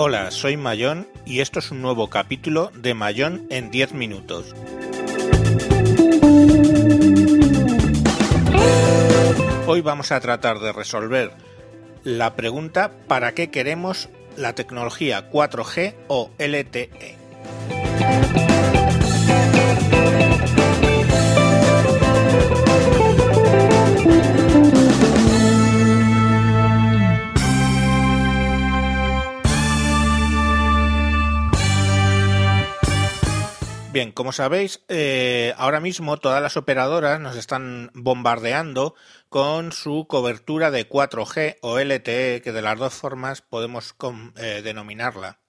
Hola, soy Mayón y esto es un nuevo capítulo de Mayón en 10 minutos. Hoy vamos a tratar de resolver la pregunta ¿para qué queremos la tecnología 4G o LTE? Bien, como sabéis, eh, ahora mismo todas las operadoras nos están bombardeando con su cobertura de 4G o LTE, que de las dos formas podemos eh, denominarla.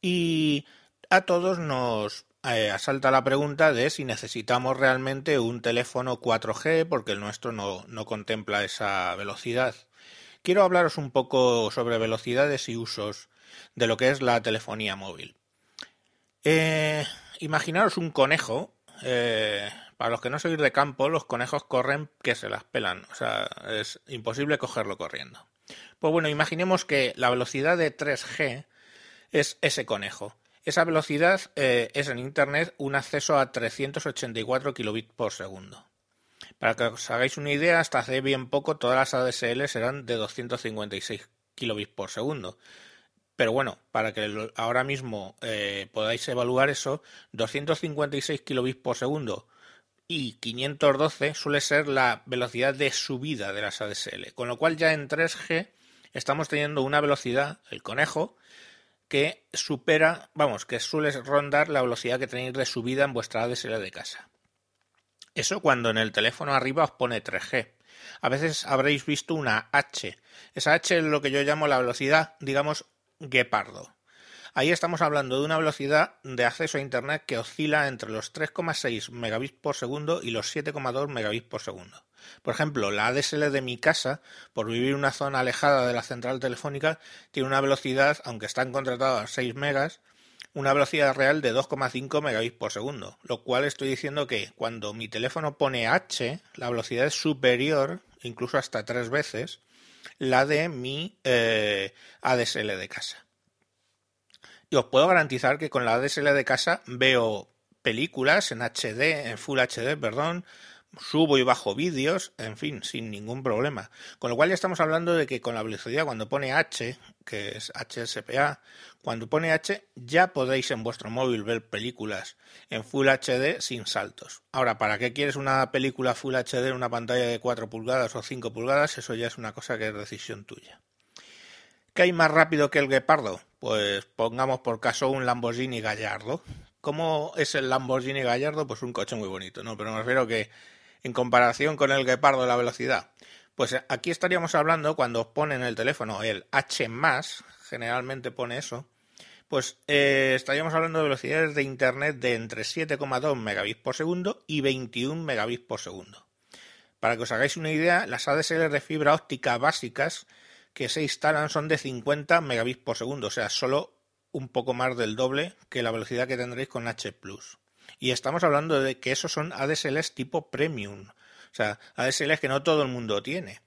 Y a todos nos eh, asalta la pregunta de si necesitamos realmente un teléfono 4G, porque el nuestro no, no contempla esa velocidad. Quiero hablaros un poco sobre velocidades y usos de lo que es la telefonía móvil. Eh, imaginaros un conejo. Eh, para los que no sois de campo, los conejos corren que se las pelan. O sea, es imposible cogerlo corriendo. Pues bueno, imaginemos que la velocidad de 3G es ese conejo. Esa velocidad eh, es en Internet un acceso a 384 kilobits por segundo. Para que os hagáis una idea, hasta hace bien poco todas las ADSL eran de 256 kilobits por segundo. Pero bueno, para que ahora mismo eh, podáis evaluar eso, 256 kilobits por segundo y 512 suele ser la velocidad de subida de las ADSL. Con lo cual ya en 3G estamos teniendo una velocidad, el conejo, que supera, vamos, que suele rondar la velocidad que tenéis de subida en vuestra ADSL de casa. Eso cuando en el teléfono arriba os pone 3G. A veces habréis visto una H. Esa H es lo que yo llamo la velocidad, digamos, guepardo. Ahí estamos hablando de una velocidad de acceso a Internet que oscila entre los 3,6 megabits por segundo y los 7,2 megabits por segundo. Por ejemplo, la ADSL de mi casa, por vivir en una zona alejada de la central telefónica, tiene una velocidad, aunque están contratadas 6 megas, una velocidad real de 2,5 megabits por segundo, lo cual estoy diciendo que cuando mi teléfono pone H, la velocidad es superior, incluso hasta tres veces, la de mi eh, ADSL de casa. Y os puedo garantizar que con la ADSL de casa veo películas en HD, en Full HD, perdón, subo y bajo vídeos, en fin, sin ningún problema. Con lo cual ya estamos hablando de que con la velocidad cuando pone H, que es HSPA, cuando pone H ya podéis en vuestro móvil ver películas en Full HD sin saltos. Ahora, ¿para qué quieres una película Full HD en una pantalla de 4 pulgadas o 5 pulgadas? Eso ya es una cosa que es decisión tuya. ¿Qué hay más rápido que el guepardo? Pues pongamos por caso un Lamborghini Gallardo. ¿Cómo es el Lamborghini Gallardo? Pues un coche muy bonito, ¿no? Pero me refiero que en comparación con el guepardo la velocidad. Pues aquí estaríamos hablando cuando os pone en el teléfono el H generalmente pone eso, pues eh, estaríamos hablando de velocidades de internet de entre 7,2 megabits por segundo y 21 megabits por segundo. Para que os hagáis una idea, las ADSL de fibra óptica básicas que se instalan son de 50 megabits por segundo, o sea, solo un poco más del doble que la velocidad que tendréis con H+. Y estamos hablando de que esos son ADSLs tipo premium. O sea, ADSLs que no todo el mundo tiene.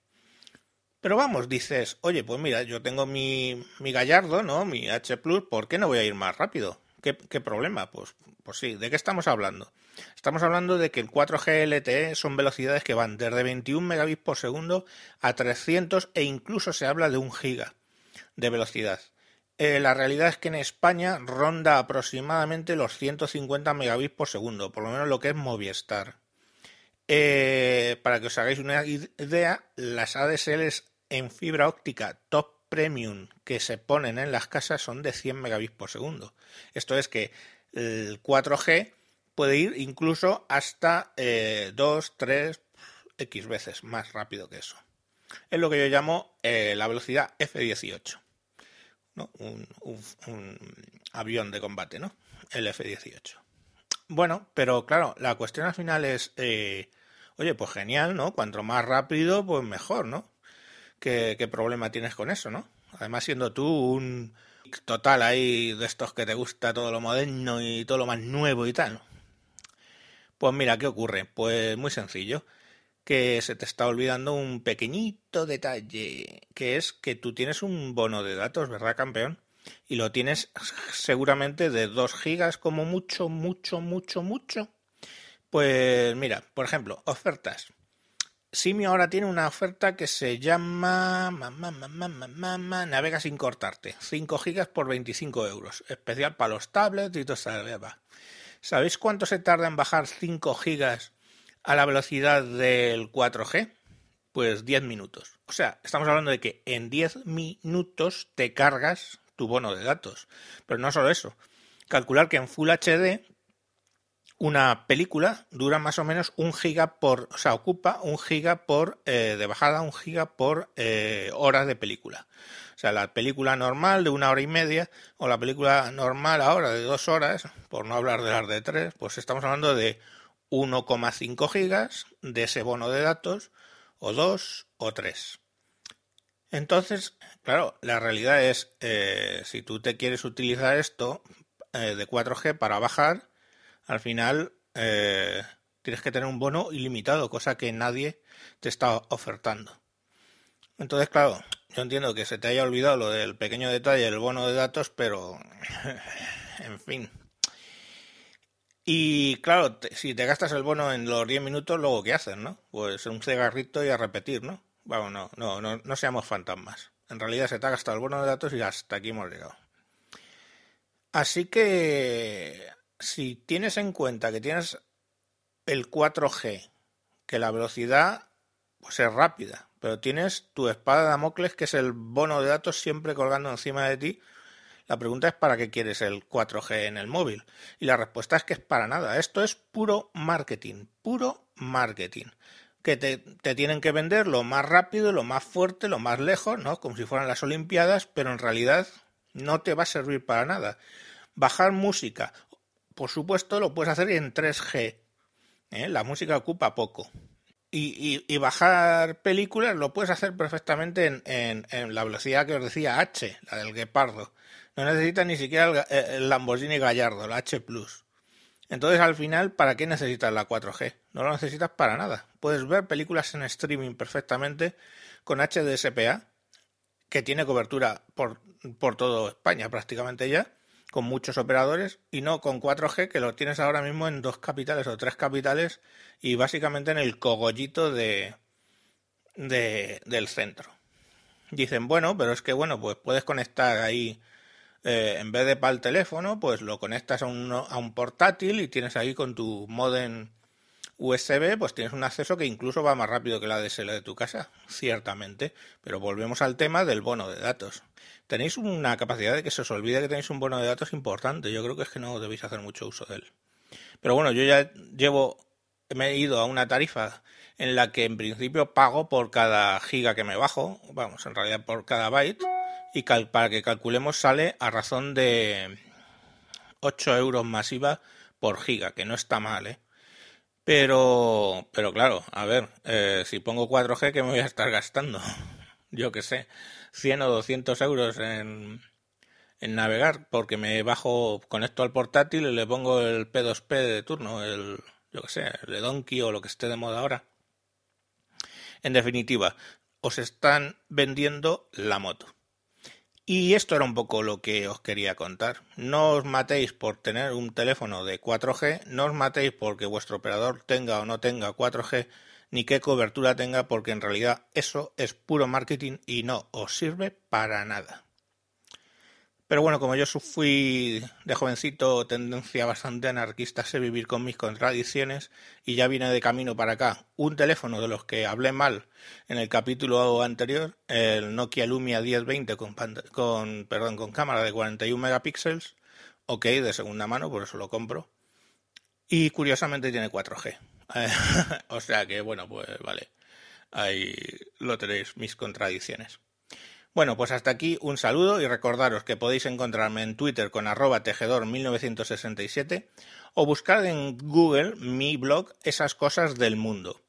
Pero vamos, dices, oye, pues mira, yo tengo mi, mi Gallardo, ¿no? Mi H Plus, ¿por qué no voy a ir más rápido? ¿Qué, ¿Qué, problema? Pues, pues sí, ¿de qué estamos hablando? Estamos hablando de que el 4G LTE son velocidades que van desde 21 megabits por segundo a 300 e incluso se habla de un giga de velocidad. Eh, la realidad es que en España ronda aproximadamente los 150 megabits por segundo, por lo menos lo que es Movistar. Eh, para que os hagáis una idea, las ADSLs en fibra óptica top premium que se ponen en las casas son de 100 megabits por segundo. Esto es que el 4G puede ir incluso hasta 2, 3, X veces más rápido que eso. Es lo que yo llamo eh, la velocidad F18 un, avión de combate, ¿no? El F-18. Bueno, pero claro, la cuestión al final es, eh, oye, pues genial, ¿no? Cuanto más rápido, pues mejor, ¿no? ¿Qué, ¿Qué, problema tienes con eso, no? Además, siendo tú un total ahí de estos que te gusta todo lo moderno y todo lo más nuevo y tal. Pues mira, ¿qué ocurre? Pues muy sencillo que se te está olvidando un pequeñito detalle, que es que tú tienes un bono de datos, ¿verdad, campeón? y lo tienes seguramente de 2 gigas como mucho, mucho, mucho, mucho. Pues mira, por ejemplo, ofertas. Simio ahora tiene una oferta que se llama Navega sin cortarte. 5 gigas por 25 euros. Especial para los tablets y todo eso. ¿Sabéis cuánto se tarda en bajar 5 gigas a la velocidad del 4G? Pues 10 minutos. O sea, estamos hablando de que en 10 minutos te cargas tu bono de datos. Pero no solo eso. Calcular que en Full HD una película dura más o menos un giga por, o sea, ocupa un giga por eh, de bajada, un giga por eh, hora de película. O sea, la película normal de una hora y media o la película normal ahora de dos horas, por no hablar de las de tres, pues estamos hablando de 1,5 gigas de ese bono de datos o dos o tres. Entonces, claro, la realidad es, eh, si tú te quieres utilizar esto de 4G para bajar, al final eh, tienes que tener un bono ilimitado, cosa que nadie te está ofertando. Entonces, claro, yo entiendo que se te haya olvidado lo del pequeño detalle del bono de datos, pero en fin. Y claro, si te gastas el bono en los 10 minutos, luego ¿qué haces, no? Pues un cigarrito y a repetir, ¿no? Vamos, no, no, no, no seamos fantasmas. En realidad se te ha gastado el bono de datos y hasta aquí hemos llegado. Así que si tienes en cuenta que tienes el 4G, que la velocidad pues es rápida, pero tienes tu espada de Damocles, que es el bono de datos siempre colgando encima de ti, la pregunta es ¿para qué quieres el 4G en el móvil? Y la respuesta es que es para nada. Esto es puro marketing, puro marketing. Que te, tienen que vender lo más rápido, lo más fuerte, lo más lejos, ¿no? Como si fueran las Olimpiadas, pero en realidad no te va a servir para nada. Bajar música por supuesto, lo puedes hacer en 3G. ¿eh? La música ocupa poco. Y, bajar películas lo puedes hacer perfectamente en, la velocidad que os decía H, la del Guepardo. No necesitas ni siquiera el, Lamborghini Gallardo, la H Plus. Entonces, al final, ¿para qué necesitas la 4G? No lo necesitas para nada. Puedes ver películas en streaming perfectamente con HDSPA, que tiene cobertura por, por toda España prácticamente ya con muchos operadores y no con 4G que lo tienes ahora mismo en dos capitales o tres capitales y básicamente en el cogollito de, de del centro. Dicen, bueno, pero es que bueno, pues puedes conectar ahí, eh, en vez de para el teléfono, pues lo conectas a un, a un portátil y tienes ahí con tu modem USB, pues tienes un acceso que incluso va más rápido que la DSL de tu casa, ciertamente. Pero volvemos al tema del bono de datos tenéis una capacidad de que se os olvide que tenéis un bono de datos importante. Yo creo que es que no debéis hacer mucho uso de él. Pero bueno, yo ya llevo, me he ido a una tarifa en la que en principio pago por cada giga que me bajo, vamos, en realidad por cada byte, y para que calculemos sale a razón de 8 euros masiva por giga, que no está mal, ¿eh? Pero, pero claro, a ver, eh, si pongo 4G, ¿qué me voy a estar gastando? Yo qué sé. 100 o 200 euros en, en navegar, porque me bajo, conecto al portátil y le pongo el P2P de turno, el, yo que sé, el de Donkey o lo que esté de moda ahora. En definitiva, os están vendiendo la moto. Y esto era un poco lo que os quería contar. No os matéis por tener un teléfono de 4G, no os matéis porque vuestro operador tenga o no tenga 4G, ni qué cobertura tenga, porque en realidad eso es puro marketing y no os sirve para nada. Pero bueno, como yo fui de jovencito tendencia bastante anarquista, sé vivir con mis contradicciones y ya viene de camino para acá un teléfono de los que hablé mal en el capítulo anterior, el Nokia Lumia 1020 con, con, perdón, con cámara de 41 megapíxeles, ok, de segunda mano, por eso lo compro. Y curiosamente tiene 4G. o sea que, bueno, pues vale. Ahí lo tenéis, mis contradicciones. Bueno, pues hasta aquí un saludo y recordaros que podéis encontrarme en Twitter con arroba tejedor 1967 o buscar en Google mi blog Esas cosas del mundo.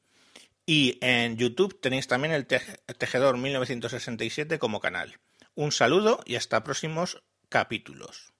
Y en YouTube tenéis también el tejedor 1967 como canal. Un saludo y hasta próximos capítulos.